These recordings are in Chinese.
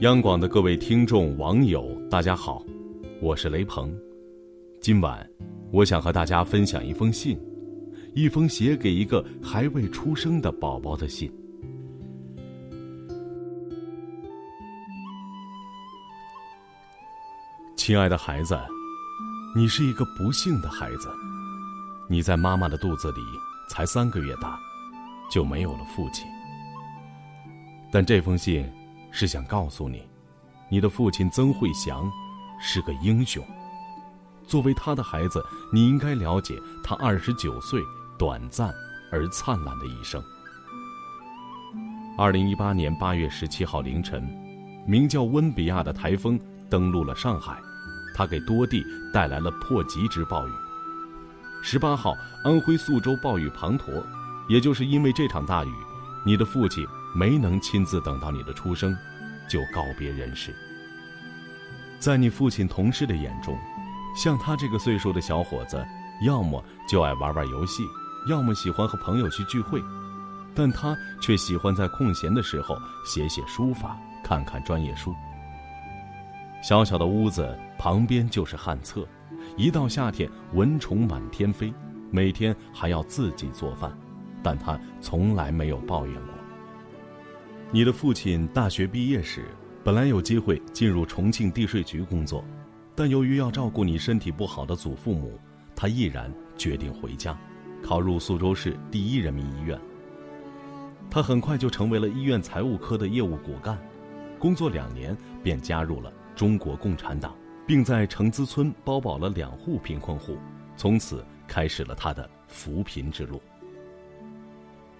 央广的各位听众、网友，大家好，我是雷鹏。今晚，我想和大家分享一封信，一封写给一个还未出生的宝宝的信。亲爱的孩子，你是一个不幸的孩子，你在妈妈的肚子里才三个月大，就没有了父亲。但这封信。是想告诉你，你的父亲曾慧祥是个英雄。作为他的孩子，你应该了解他二十九岁短暂而灿烂的一生。二零一八年八月十七号凌晨，名叫温比亚的台风登陆了上海，它给多地带来了破极值暴雨。十八号，安徽宿州暴雨滂沱，也就是因为这场大雨，你的父亲。没能亲自等到你的出生，就告别人世。在你父亲同事的眼中，像他这个岁数的小伙子，要么就爱玩玩游戏，要么喜欢和朋友去聚会，但他却喜欢在空闲的时候写写书法，看看专业书。小小的屋子旁边就是旱厕，一到夏天蚊虫满天飞，每天还要自己做饭，但他从来没有抱怨过。你的父亲大学毕业时，本来有机会进入重庆地税局工作，但由于要照顾你身体不好的祖父母，他毅然决定回家，考入苏州市第一人民医院。他很快就成为了医院财务科的业务骨干，工作两年便加入了中国共产党，并在城资村包保了两户贫困户，从此开始了他的扶贫之路。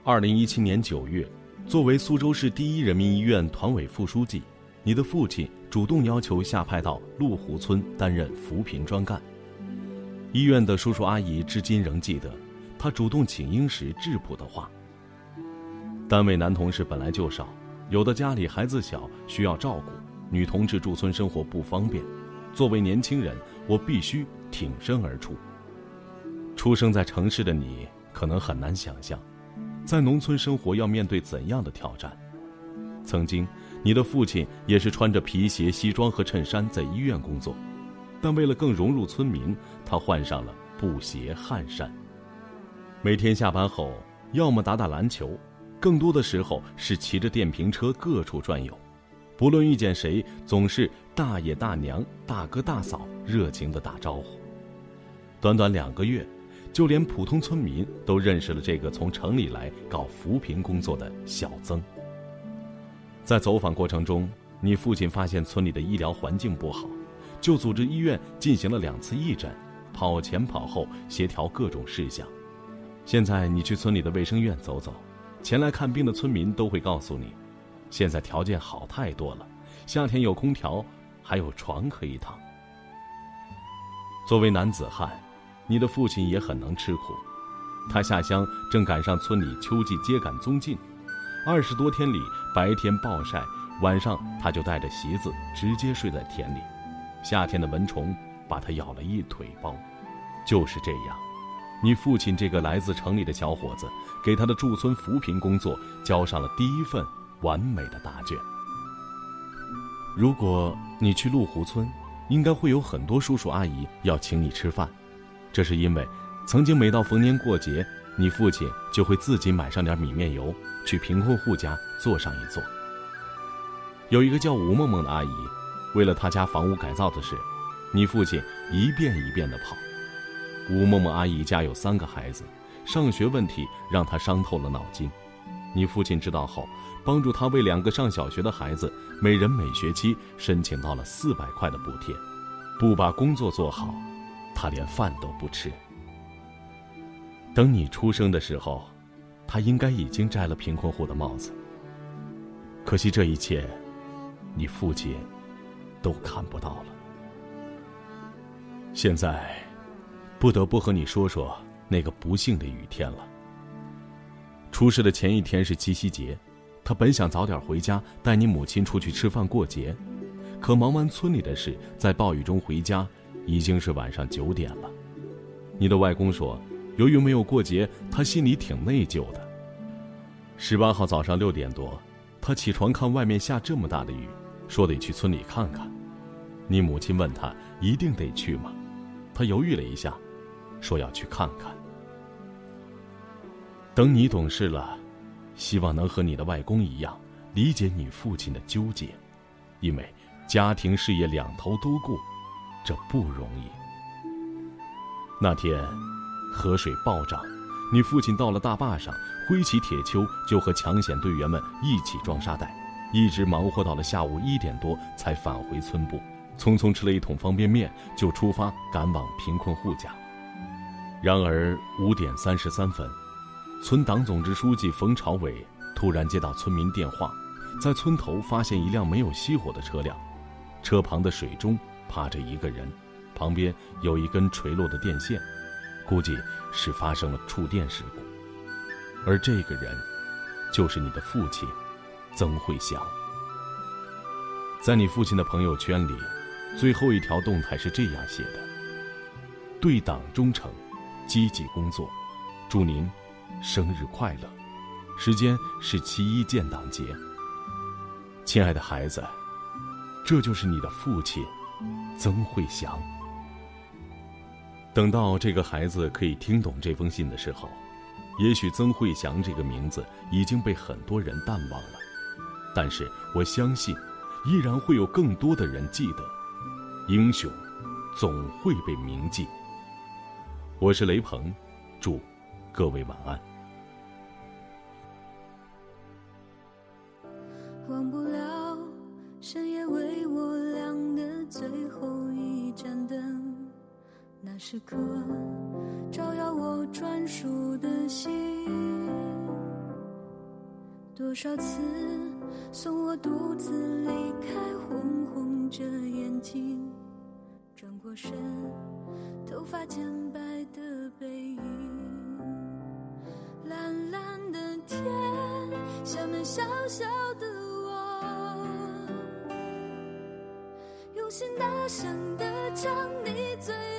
二零一七年九月。作为苏州市第一人民医院团委副书记，你的父亲主动要求下派到麓湖村担任扶贫专干。医院的叔叔阿姨至今仍记得，他主动请缨时质朴的话。单位男同事本来就少，有的家里孩子小需要照顾，女同志驻村生活不方便。作为年轻人，我必须挺身而出。出生在城市的你，可能很难想象。在农村生活要面对怎样的挑战？曾经，你的父亲也是穿着皮鞋、西装和衬衫在医院工作，但为了更融入村民，他换上了布鞋、汗衫。每天下班后，要么打打篮球，更多的时候是骑着电瓶车各处转悠。不论遇见谁，总是大爷大娘、大哥大嫂热情地打招呼。短短两个月。就连普通村民都认识了这个从城里来搞扶贫工作的小曾。在走访过程中，你父亲发现村里的医疗环境不好，就组织医院进行了两次义诊，跑前跑后协调各种事项。现在你去村里的卫生院走走，前来看病的村民都会告诉你，现在条件好太多了，夏天有空调，还有床可以躺。作为男子汉。你的父亲也很能吃苦，他下乡正赶上村里秋季秸秆宗尽，二十多天里白天暴晒，晚上他就带着席子直接睡在田里，夏天的蚊虫把他咬了一腿包。就是这样，你父亲这个来自城里的小伙子，给他的驻村扶贫工作交上了第一份完美的答卷。如果你去麓湖村，应该会有很多叔叔阿姨要请你吃饭。这是因为，曾经每到逢年过节，你父亲就会自己买上点米面油，去贫困户家做上一做。有一个叫吴梦梦的阿姨，为了她家房屋改造的事，你父亲一遍一遍地跑。吴梦梦阿姨家有三个孩子，上学问题让她伤透了脑筋。你父亲知道后，帮助她为两个上小学的孩子，每人每学期申请到了四百块的补贴。不把工作做好。他连饭都不吃。等你出生的时候，他应该已经摘了贫困户的帽子。可惜这一切，你父亲都看不到了。现在，不得不和你说说那个不幸的雨天了。出事的前一天是七夕节，他本想早点回家带你母亲出去吃饭过节，可忙完村里的事，在暴雨中回家。已经是晚上九点了，你的外公说，由于没有过节，他心里挺内疚的。十八号早上六点多，他起床看外面下这么大的雨，说得去村里看看。你母亲问他一定得去吗？他犹豫了一下，说要去看看。等你懂事了，希望能和你的外公一样理解你父亲的纠结，因为家庭事业两头都顾，这不容易。那天，河水暴涨，你父亲到了大坝上，挥起铁锹就和抢险队员们一起装沙袋，一直忙活到了下午一点多才返回村部。匆匆吃了一桶方便面，就出发赶往贫困户家。然而五点三十三分，村党总支书记冯朝伟突然接到村民电话，在村头发现一辆没有熄火的车辆，车旁的水中趴着一个人，旁边有一根垂落的电线，估计是发生了触电事故。而这个人，就是你的父亲，曾慧祥。在你父亲的朋友圈里。最后一条动态是这样写的：“对党忠诚，积极工作，祝您生日快乐。时间是七一建党节。亲爱的孩子，这就是你的父亲曾慧祥。等到这个孩子可以听懂这封信的时候，也许曾慧祥这个名字已经被很多人淡忘了，但是我相信，依然会有更多的人记得。”英雄，总会被铭记。我是雷鹏，祝各位晚安。时刻照耀我专属的心。多少次送我独自离开，红红着眼睛。转过身，头发渐白的背影，蓝蓝的天，下面小小的我，用心大声的唱你最。